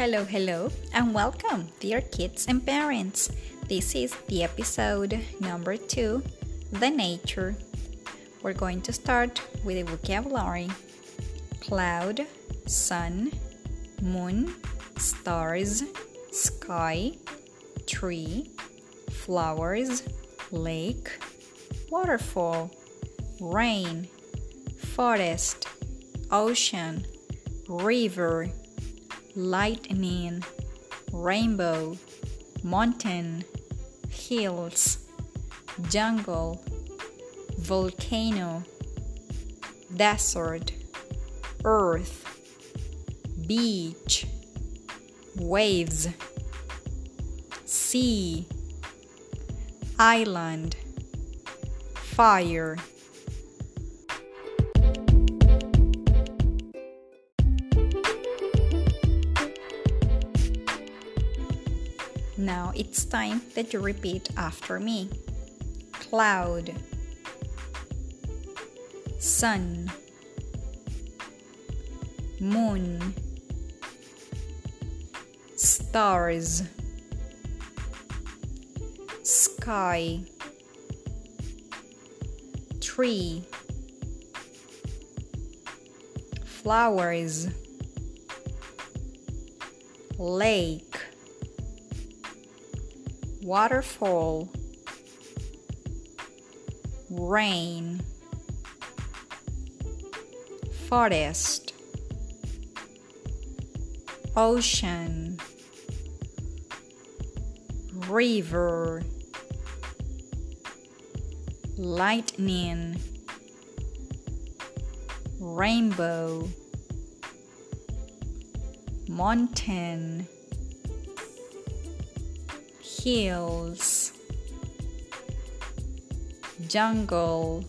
Hello, hello, and welcome, dear kids and parents. This is the episode number two The Nature. We're going to start with the vocabulary cloud, sun, moon, stars, sky, tree, flowers, lake, waterfall, rain, forest, ocean, river lightning, rainbow, mountain, hills, jungle, volcano, desert, earth, beach, waves, sea, island, fire. Now it's time that you repeat after me. Cloud, sun, moon, stars, sky, tree, flowers, lake waterfall, rain, forest, ocean, river, lightning, rainbow, mountain hills, jungle,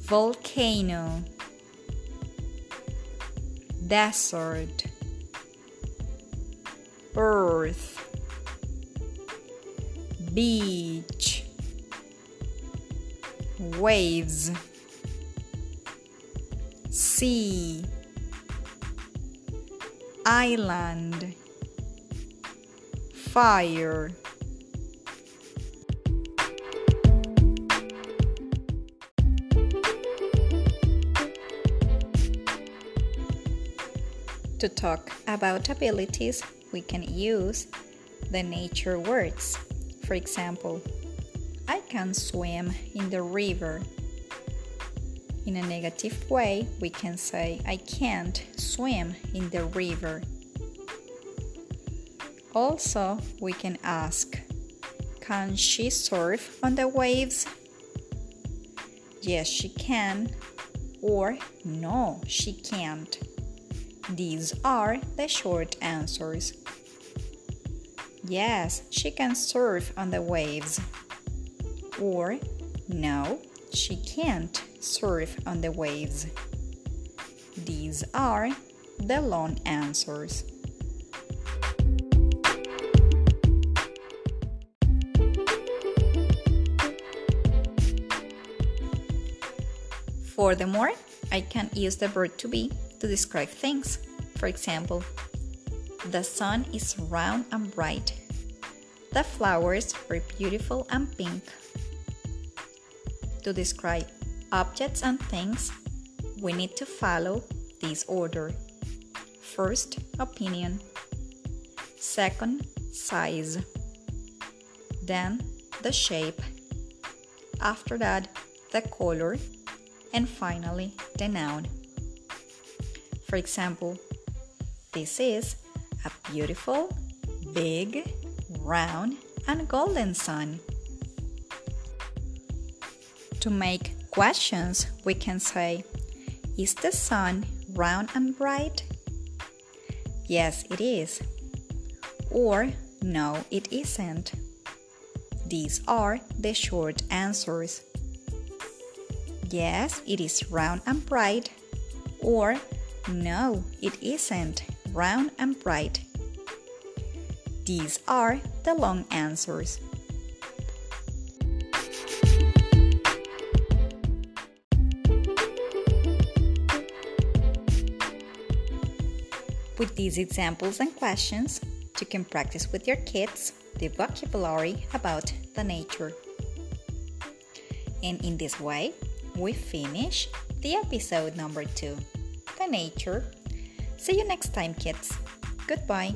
volcano, desert, earth, beach, waves, sea, island fire. To talk about abilities, we can use the nature words. For example, I can swim in the river. In a negative way, we can say I can't swim in the river. Also, we can ask Can she surf on the waves? Yes, she can. Or No, she can't. These are the short answers. Yes, she can surf on the waves. Or No, she can't surf on the waves. These are the long answers. Furthermore, I can use the verb to be to describe things. For example, the sun is round and bright. The flowers are beautiful and pink. To describe objects and things, we need to follow this order. First, opinion. Second, size. Then, the shape. After that, the color and finally the noun. For example, this is a beautiful, big, round, and golden sun. To make questions, we can say, Is the sun round and bright? Yes, it is. Or, No, it isn't. These are the short answers. Yes, it is round and bright. Or, no, it isn't round and bright. These are the long answers. With these examples and questions, you can practice with your kids the vocabulary about the nature. And in this way, we finish the episode number two, the nature. See you next time, kids. Goodbye.